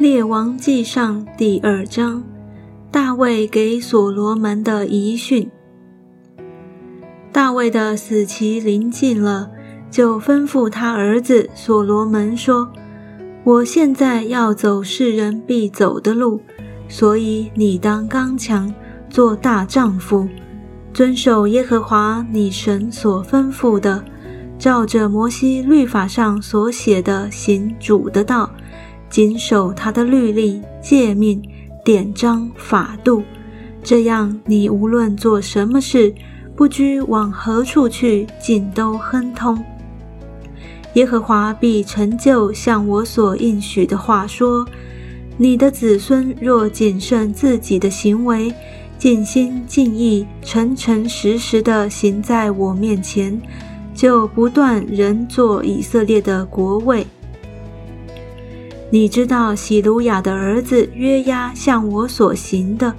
列王记上第二章，大卫给所罗门的遗训。大卫的死期临近了，就吩咐他儿子所罗门说：“我现在要走世人必走的路，所以你当刚强，做大丈夫，遵守耶和华你神所吩咐的，照着摩西律法上所写的行主的道。”谨守他的律例、诫命、典章、法度，这样你无论做什么事，不拘往何处去，尽都亨通。耶和华必成就像我所应许的话说：你的子孙若谨慎自己的行为，尽心尽意、诚诚实实的行在我面前，就不断人做以色列的国位。你知道喜鲁雅的儿子约押向我所行的，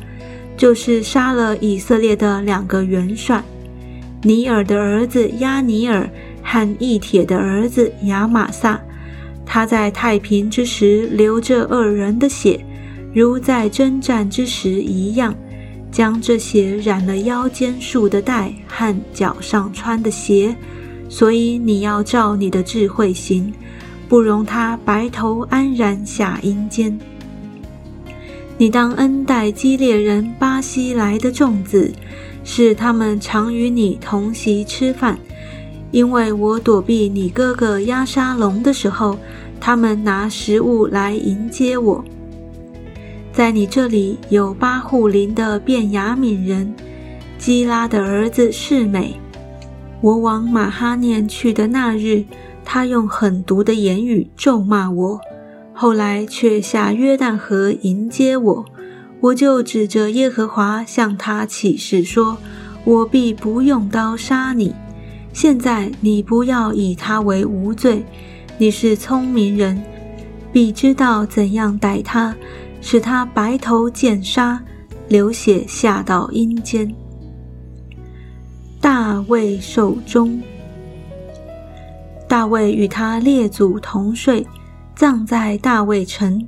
就是杀了以色列的两个元帅，尼尔的儿子亚尼尔和义铁的儿子亚玛撒。他在太平之时流着二人的血，如在征战之时一样，将这血染了腰间束的带和脚上穿的鞋。所以你要照你的智慧行。不容他白头安然下阴间。你当恩待基列人巴西来的众子，使他们常与你同席吃饭，因为我躲避你哥哥押沙龙的时候，他们拿食物来迎接我。在你这里有巴户林的便雅悯人，基拉的儿子世美。我往马哈念去的那日。他用狠毒的言语咒骂我，后来却下约旦河迎接我。我就指着耶和华向他起誓说：“我必不用刀杀你。现在你不要以他为无罪，你是聪明人，必知道怎样待他，使他白头见杀，流血下到阴间。”大卫手中。大卫与他列祖同睡，葬在大卫城。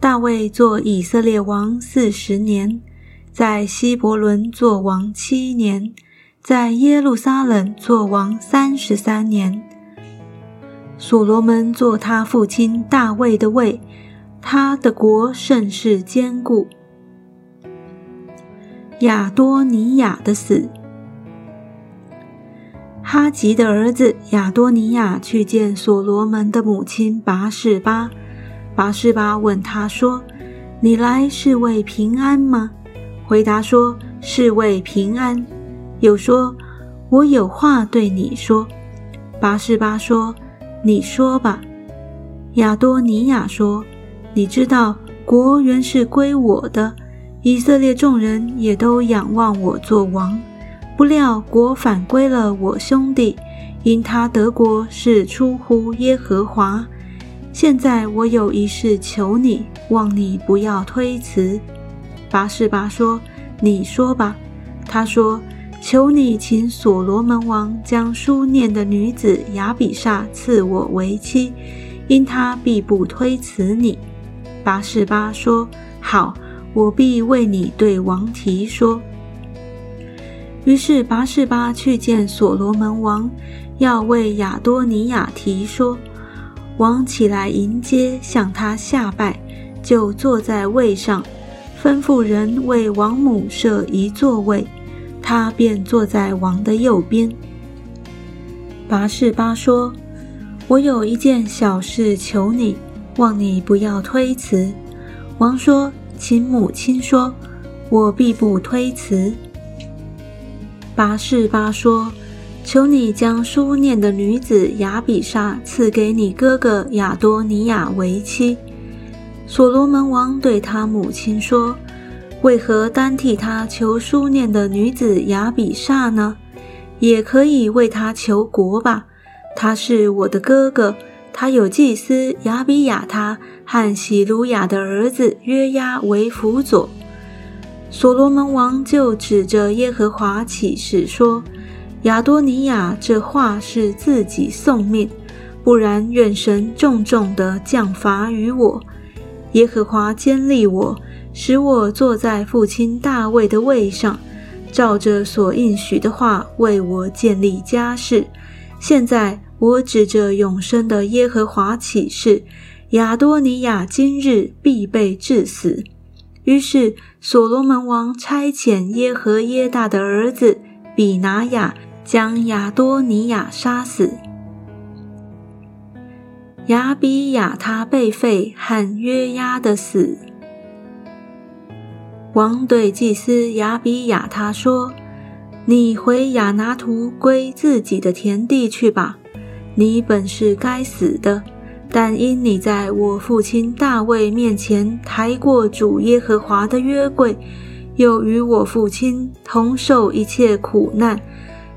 大卫做以色列王四十年，在希伯伦做王七年，在耶路撒冷做王三十三年。所罗门做他父亲大卫的位，他的国甚是坚固。亚多尼亚的死。哈吉的儿子亚多尼亚去见所罗门的母亲拔示巴，拔示巴问他说：“你来是为平安吗？”回答说：“是为平安。”又说：“我有话对你说。”拔示巴说：“你说吧。”亚多尼亚说：“你知道国原是归我的，以色列众人也都仰望我做王。”不料国反归了我兄弟，因他得国是出乎耶和华。现在我有一事求你，望你不要推辞。拔示巴说：“你说吧。”他说：“求你请所罗门王将书念的女子亚比煞赐我为妻，因他必不推辞你。”拔示巴说：“好，我必为你对王提说。”于是拔示巴去见所罗门王，要为亚多尼亚提说。王起来迎接，向他下拜，就坐在位上，吩咐人为王母设一座位，他便坐在王的右边。拔示巴说：“我有一件小事求你，望你不要推辞。”王说：“请母亲说，我必不推辞。”拔示巴说：“求你将书念的女子亚比煞赐给你哥哥亚多尼亚为妻。”所罗门王对他母亲说：“为何单替他求书念的女子亚比煞呢？也可以为他求国吧。他是我的哥哥，他有祭司亚比亚他和喜鲁雅的儿子约押为辅佐。”所罗门王就指着耶和华起誓说：“亚多尼亚这话是自己送命，不然愿神重重的降罚于我。”耶和华坚立我，使我坐在父亲大卫的位上，照着所应许的话为我建立家室。现在我指着永生的耶和华起誓，亚多尼亚今日必被致死。于是所罗门王差遣耶和耶大的儿子比拿雅将亚多尼亚杀死。亚比亚他被废和约押的死。王对祭司亚比亚他说：“你回亚拿图归自己的田地去吧。你本是该死的。”但因你在我父亲大卫面前抬过主耶和华的约柜，又与我父亲同受一切苦难，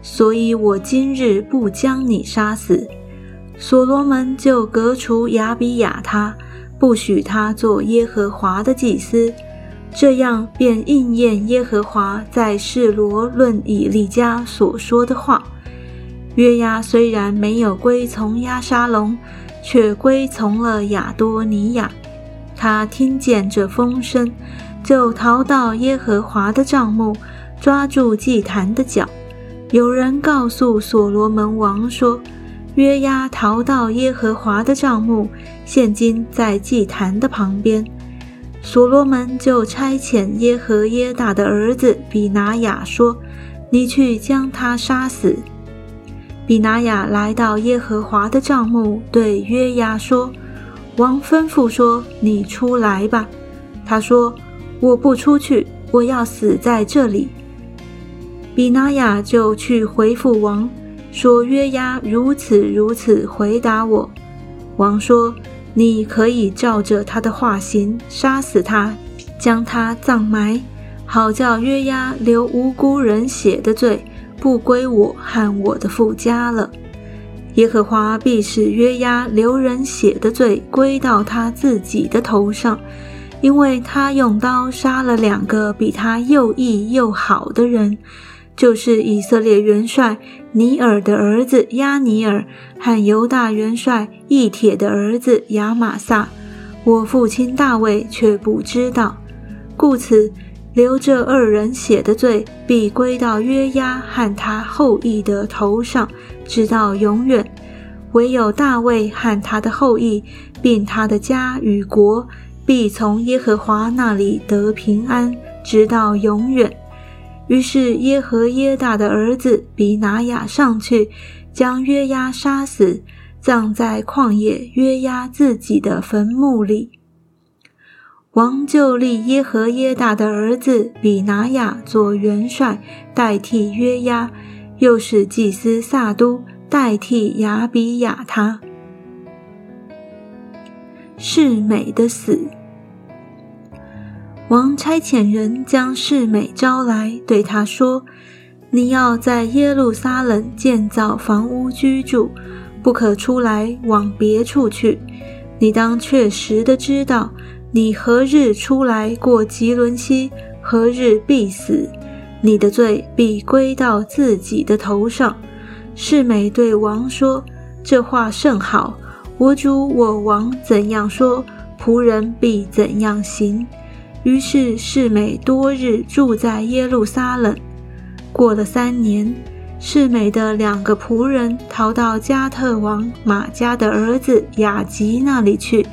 所以我今日不将你杀死。所罗门就革除亚比亚他，不许他做耶和华的祭司，这样便应验耶和华在示罗论以利家所说的话。约押虽然没有归从押沙龙。却归从了亚多尼亚。他听见这风声，就逃到耶和华的帐幕，抓住祭坛的脚。有人告诉所罗门王说：“约押逃到耶和华的帐幕，现今在祭坛的旁边。”所罗门就差遣耶和耶大的儿子比拿雅说：“你去将他杀死。”比拿雅来到耶和华的帐幕，对约押说：“王吩咐说，你出来吧。”他说：“我不出去，我要死在这里。”比拿雅就去回复王说：“约押如此如此回答我。”王说：“你可以照着他的话行，杀死他，将他葬埋，好叫约押流无辜人血的罪。”不归我和我的父家了。耶和华必使约押流人血的罪归到他自己的头上，因为他用刀杀了两个比他又义又好的人，就是以色列元帅尼尔的儿子亚尼尔和犹大元帅义铁的儿子亚玛撒。我父亲大卫却不知道，故此。流这二人血的罪，必归到约押和他后裔的头上，直到永远；唯有大卫和他的后裔，并他的家与国，必从耶和华那里得平安，直到永远。于是耶和耶大的儿子比拿雅上去，将约押杀死，葬在旷野约押自己的坟墓里。王就立耶和耶大的儿子比拿雅做元帅，代替约押；又使祭司撒都代替亚比亚他。世美的死，王差遣人将世美招来，对他说：“你要在耶路撒冷建造房屋居住，不可出来往别处去。你当确实的知道。”你何日出来过吉伦西，何日必死，你的罪必归到自己的头上。世美对王说：“这话甚好，我主我王怎样说，仆人必怎样行。”于是世美多日住在耶路撒冷。过了三年，世美的两个仆人逃到加特王马加的儿子雅吉那里去。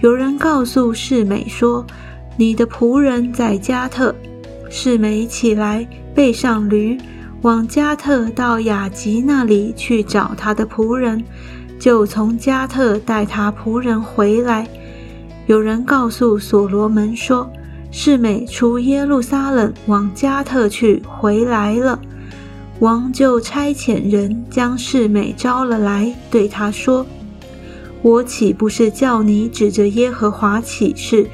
有人告诉世美说：“你的仆人在加特。”世美起来，背上驴，往加特到雅吉那里去找他的仆人，就从加特带他仆人回来。有人告诉所罗门说：“世美出耶路撒冷往加特去，回来了。”王就差遣人将世美招了来，对他说。我岂不是叫你指着耶和华起誓，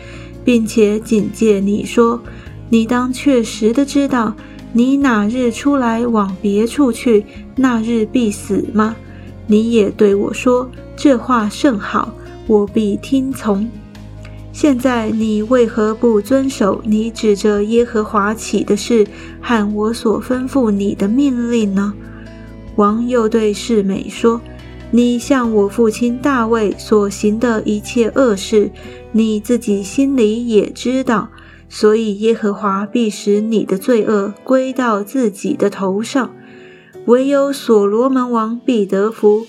并且警戒你说：你当确实的知道，你哪日出来往别处去，那日必死吗？你也对我说这话甚好，我必听从。现在你为何不遵守你指着耶和华起的事和我所吩咐你的命令呢？王又对世美说。你向我父亲大卫所行的一切恶事，你自己心里也知道，所以耶和华必使你的罪恶归到自己的头上。唯有所罗门王必得福，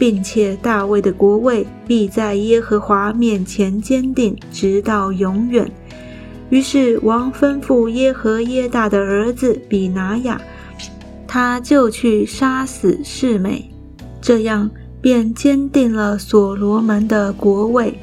并且大卫的国位必在耶和华面前坚定，直到永远。于是王吩咐耶和耶大的儿子比拿雅，他就去杀死示美，这样。便坚定了所罗门的国位。